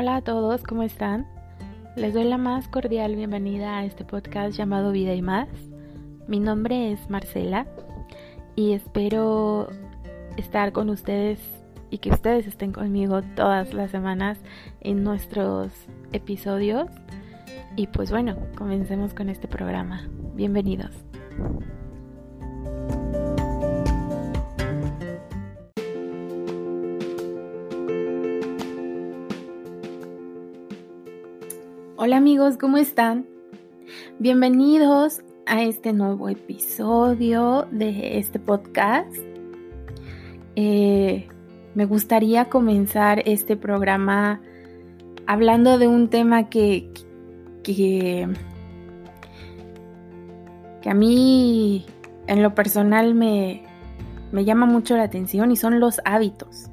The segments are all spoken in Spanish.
Hola a todos, ¿cómo están? Les doy la más cordial bienvenida a este podcast llamado Vida y más. Mi nombre es Marcela y espero estar con ustedes y que ustedes estén conmigo todas las semanas en nuestros episodios. Y pues bueno, comencemos con este programa. Bienvenidos. Hola amigos, ¿cómo están? Bienvenidos a este nuevo episodio de este podcast. Eh, me gustaría comenzar este programa hablando de un tema que, que, que a mí en lo personal me, me, llama mucho la atención y son los hábitos.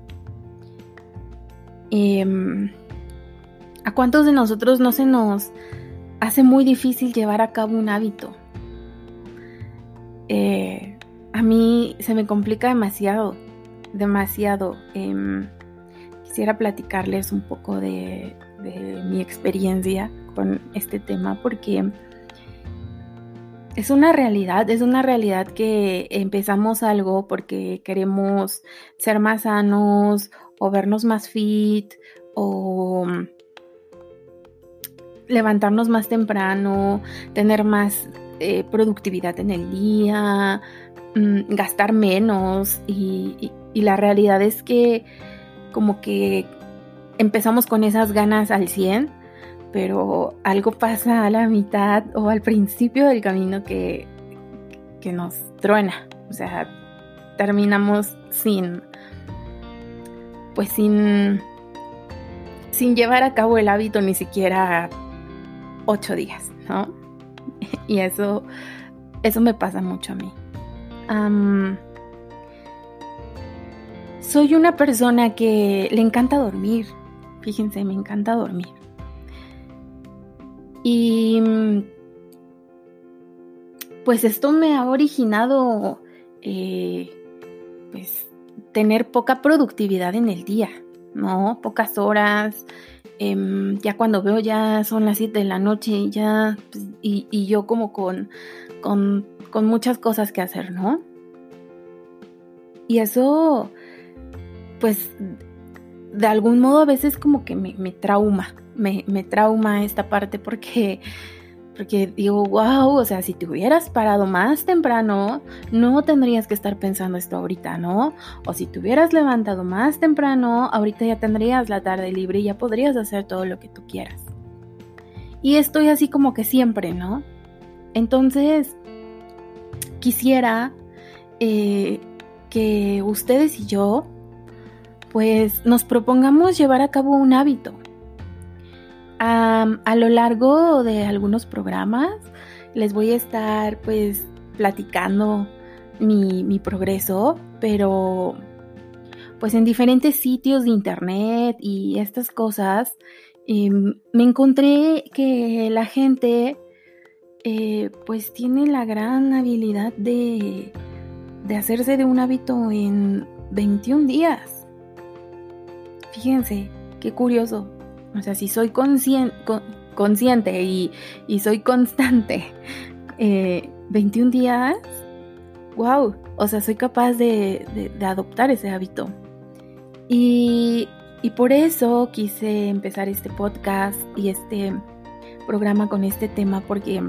Eh, ¿A cuántos de nosotros no se nos hace muy difícil llevar a cabo un hábito? Eh, a mí se me complica demasiado, demasiado. Em, quisiera platicarles un poco de, de mi experiencia con este tema porque es una realidad, es una realidad que empezamos algo porque queremos ser más sanos o vernos más fit o levantarnos más temprano, tener más eh, productividad en el día, mm, gastar menos. Y, la realidad es que como que empezamos con esas ganas al 100, pero algo pasa a la mitad o al principio del camino que, que nos truena, o sea, terminamos sin, pues sin, sin llevar a cabo el hábito ni siquiera ocho días, ¿no? y eso, eso me pasa mucho a mí. soy una persona que le encanta dormir. Fíjense, me encanta dormir. Y pues esto me ha originado eh, pues tener poca productividad en el día, ¿no? Pocas horas, Em, ya cuando veo ya son las 7 de la noche y ya, pues, y, yo como con, con, muchas cosas que hacer, ¿no? Y eso, pues, de algún modo a veces como que me, trauma, me, me trauma esta parte porque porque digo, wow, o sea, si te hubieras parado más temprano, no tendrías que estar pensando esto ahorita, ¿no? O si te hubieras levantado más temprano, ahorita ya tendrías la tarde libre y ya podrías hacer todo lo que tú quieras. Y estoy así como que siempre, ¿no? Entonces, quisiera eh, que ustedes y yo, pues nos propongamos llevar a cabo un hábito a lo largo de algunos programas les voy a estar pues platicando mi, progreso, pero pues en diferentes sitios de internet y estas cosas, em, me encontré que la gente eh, pues tiene la gran habilidad de, de hacerse de un hábito en 21 días. Fíjense, qué curioso. O sea, si soy consciente y, soy constante 21 eh, días, wow, o sea, soy capaz de, adoptar ese hábito. Y, y, por eso quise empezar este podcast y este programa con este tema, porque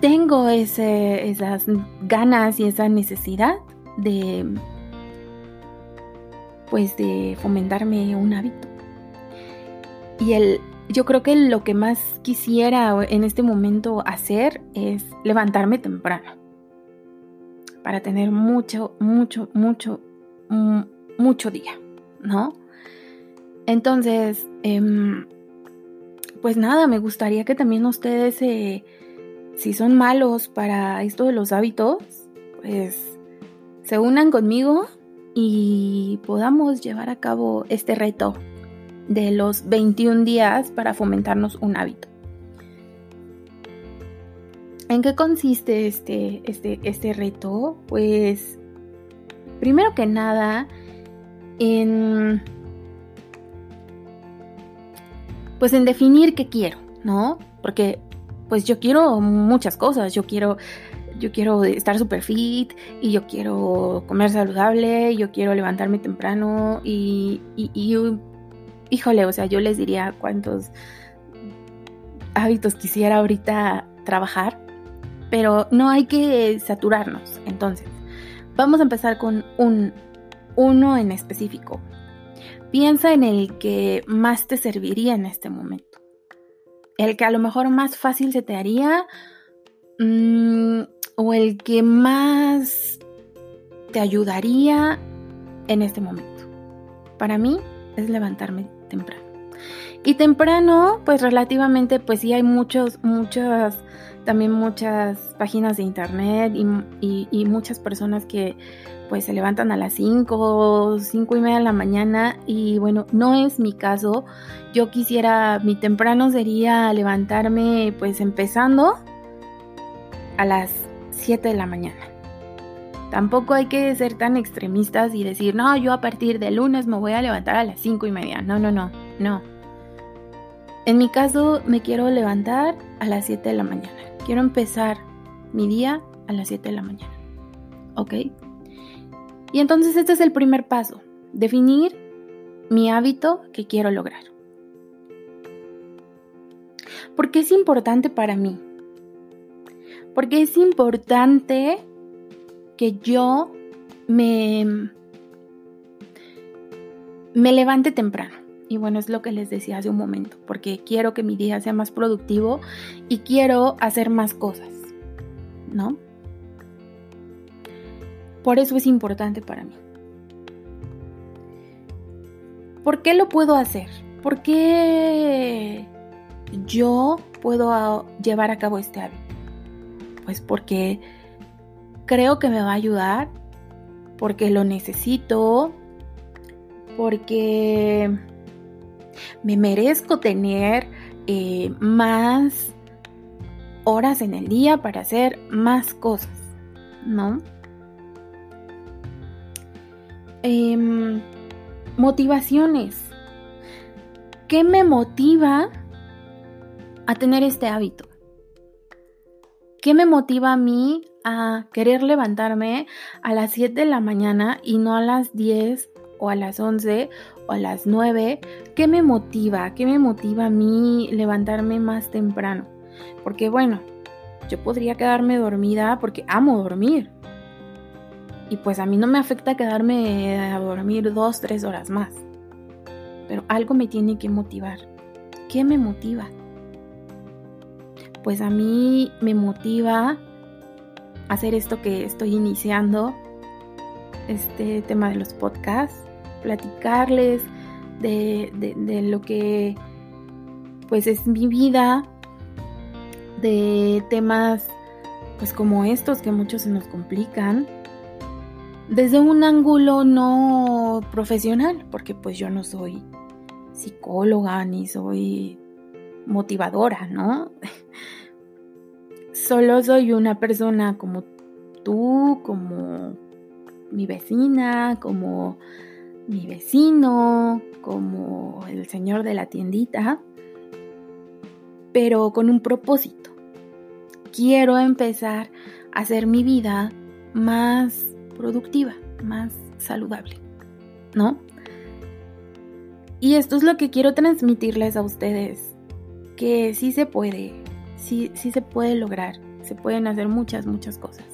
tengo ese, esas ganas y esa necesidad de pues de fomentarme un hábito. Y el, yo creo que lo que más quisiera en este momento hacer es levantarme temprano. Para tener mucho, mucho, mucho, mm, mucho día, ¿no? Entonces, em, pues nada, me gustaría que también ustedes, si son malos para esto de los hábitos, pues se unan conmigo y podamos llevar a cabo este reto de los 21 días para fomentarnos un hábito. ¿En qué consiste este, este, este reto? Pues primero que nada, en pues en definir qué quiero, ¿no? Porque pues yo quiero muchas cosas, yo quiero yo quiero estar super fit y yo quiero comer saludable, yo quiero levantarme temprano y, y, y, híjole, o sea, yo les diría cuántos hábitos quisiera ahorita trabajar, pero no hay que saturarnos. Entonces, vamos a empezar con un uno en específico. Piensa en el que más te serviría en este momento. El que a lo mejor más fácil se te haría mm, o el que más te ayudaría en este momento. Para mí es levantarme temprano. Y temprano, pues relativamente, pues sí hay muchos, muchas, también muchas páginas de internet y, y muchas personas que pues se levantan a las 5, 5 y media de la mañana y bueno, no es mi caso. Yo quisiera, mi temprano sería levantarme pues empezando a las 7 de la mañana. Tampoco hay que ser tan extremistas y decir, no, yo a partir de lunes me voy a levantar a las 5 y media. No, no, no, no. En mi caso me quiero levantar a las 7 de la mañana. Quiero empezar mi día a las 7 de la mañana. ¿Ok? Y entonces este es el primer paso, definir mi hábito que quiero lograr. ¿Por qué es importante para mí? Porque es importante que yo me, me levante temprano. Y bueno, es lo que les decía hace un momento, porque quiero que mi día sea más productivo y quiero hacer más cosas, ¿no? Por eso es importante para mí. ¿Por qué lo puedo hacer? ¿Por qué yo puedo llevar a cabo este hábito? Pues porque creo que me va a ayudar, porque lo necesito, porque me merezco tener eh, más horas en el día para hacer más cosas, ¿no? Em, motivaciones. ¿Qué me motiva a tener este hábito? ¿Qué me motiva a mí a querer levantarme a las 7 de la mañana y no a las 10 o a las 11 o a las 9? ¿Qué me motiva? ¿Qué me motiva a mí levantarme más temprano? Porque bueno, yo podría quedarme dormida porque amo dormir. Y pues a mí no me afecta quedarme a dormir dos, tres horas más. Pero algo me tiene que motivar. ¿Qué me motiva? Pues a mí me motiva hacer esto que estoy iniciando, este tema de los podcasts, platicarles de, de lo que pues es mi vida, de temas pues como estos que muchos se nos complican desde un ángulo no profesional, porque pues yo no soy psicóloga ni soy motivadora, ¿no? Solo soy una persona como tú, como mi vecina, como mi vecino, como el señor de la tiendita, pero con un propósito. Quiero empezar a hacer mi vida más productiva, más saludable, ¿no? Y esto es lo que quiero transmitirles a ustedes, que sí se puede, sí, se puede lograr, se pueden hacer muchas, muchas cosas.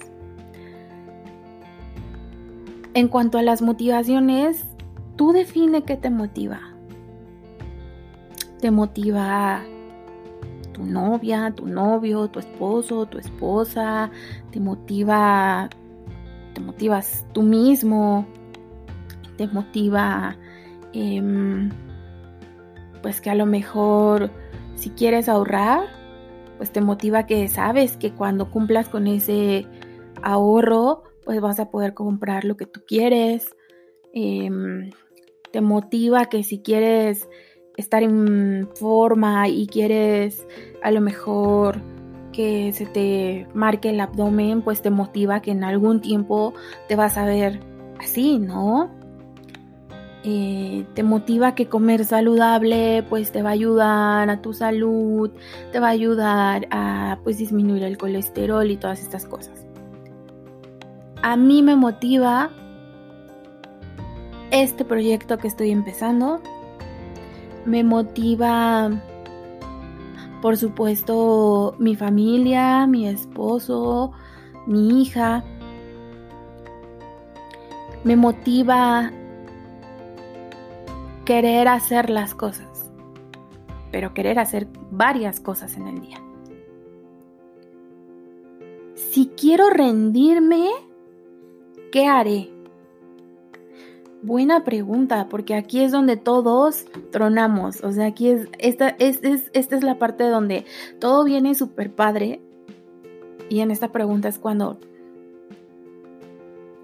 En cuanto a las motivaciones, tú define qué te motiva. Te motiva tu novia, tu novio, tu esposo, tu esposa, te motiva te motivas tú mismo, te motiva, em, pues que a lo mejor si quieres ahorrar, pues te motiva que sabes que cuando cumplas con ese ahorro, pues vas a poder comprar lo que tú quieres. Em, te motiva que si quieres estar en forma y quieres a lo mejor que se te marque el abdomen, pues te motiva que en algún tiempo te vas a ver así, ¿no? Eh, te motiva que comer saludable pues te va a ayudar a tu salud, te va a ayudar a pues disminuir el colesterol y todas estas cosas. A mí me motiva este proyecto que estoy empezando. Me motiva, por supuesto, mi familia, mi esposo, mi hija. Me motiva querer hacer las cosas, pero querer hacer varias cosas en el día. Si quiero rendirme, ¿qué haré? Buena pregunta, porque aquí es donde todos tronamos. O sea, aquí es, esta, es, esta es la parte donde todo viene súper padre. Y en esta pregunta es cuando,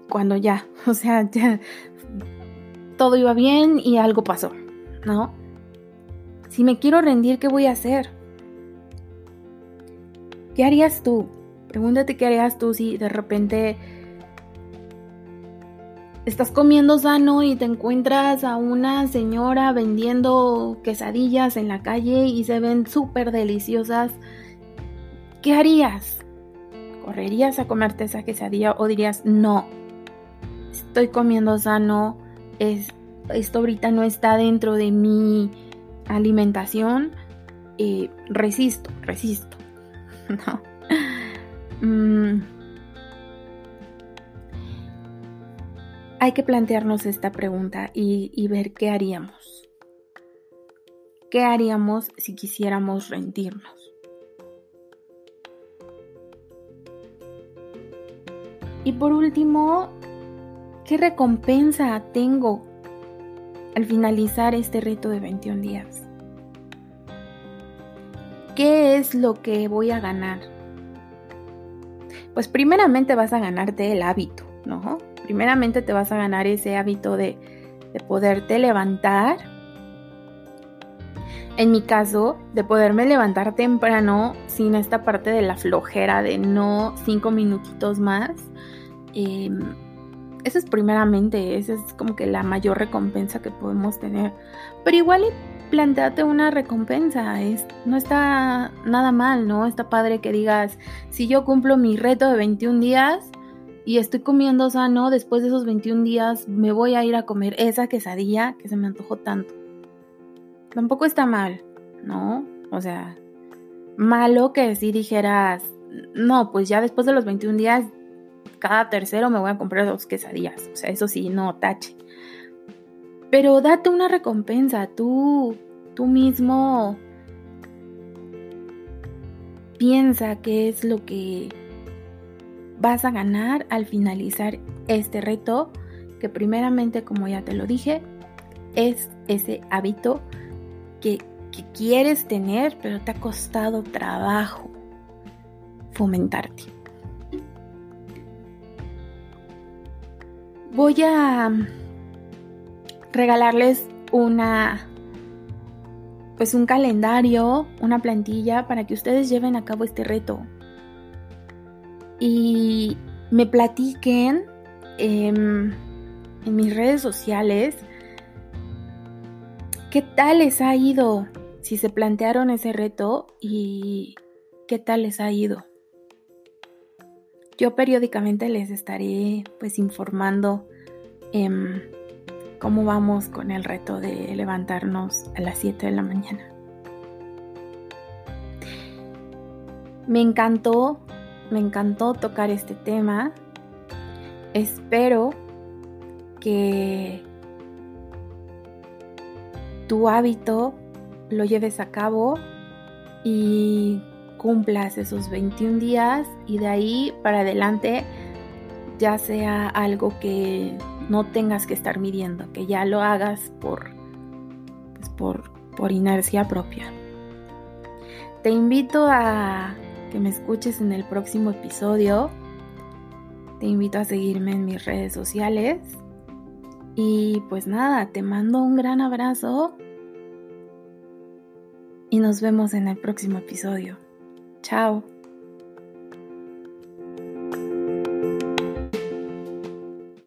cuando ya, o sea, ya todo iba bien y algo pasó, ¿no? Si me quiero rendir, ¿qué voy a hacer? ¿Qué harías tú? Pregúntate qué harías tú si de repente estás comiendo sano y te encuentras a una señora vendiendo quesadillas en la calle y se ven súper deliciosas. ¿Qué harías? ¿Correrías a comerte esa quesadilla o dirías, no, estoy comiendo sano, es, esto ahorita no está dentro de mi alimentación, eh, resisto, resisto. ¿no? Mm. Hay que plantearnos esta pregunta y, y ver qué haríamos. ¿Qué haríamos si quisiéramos rendirnos? Y por último, ¿Qué recompensa tengo al finalizar este reto de 21 días? ¿Qué es lo que voy a ganar? Pues primeramente vas a ganarte el hábito, ¿no? Primeramente te vas a ganar ese hábito de, de poderte levantar. En mi caso, de poderme levantar temprano sin esta parte de la flojera de no cinco minutitos más. Eh, esa es primeramente, esa es como que la mayor recompensa que podemos tener. Pero igual planteate una recompensa, es, no está nada mal, ¿no? Está padre que digas, si yo cumplo mi reto de 21 días y estoy comiendo sano, después de esos 21 días me voy a ir a comer esa quesadilla que se me antojó tanto. Tampoco está mal, ¿no? O sea, malo que si dijeras, no, pues ya después de los 21 días cada tercero me voy a comprar dos quesadillas. O sea, eso sí, no tache. Pero date una recompensa, tú, tú mismo piensa qué es lo que vas a ganar al finalizar este reto, que primeramente, como ya te lo dije, es ese hábito que, que quieres tener, pero te ha costado trabajo fomentarte. Voy a regalarles una pues un calendario, una plantilla para que ustedes lleven a cabo este reto. Y me platiquen en mis redes sociales qué tal les ha ido si se plantearon ese reto y qué tal les ha ido. Yo periódicamente les estaré pues informando em, cómo vamos con el reto de levantarnos a las 7 de la mañana. Me encantó, me encantó tocar este tema. Espero que tu hábito lo lleves a cabo y cumplas esos 21 días y de ahí para adelante ya sea algo que no tengas que estar midiendo, que ya lo hagas por, pues por, por inercia propia. Te invito a que me escuches en el próximo episodio. Te invito a seguirme en mis redes sociales. Y pues nada, te mando un gran abrazo y nos vemos en el próximo episodio. Ciao!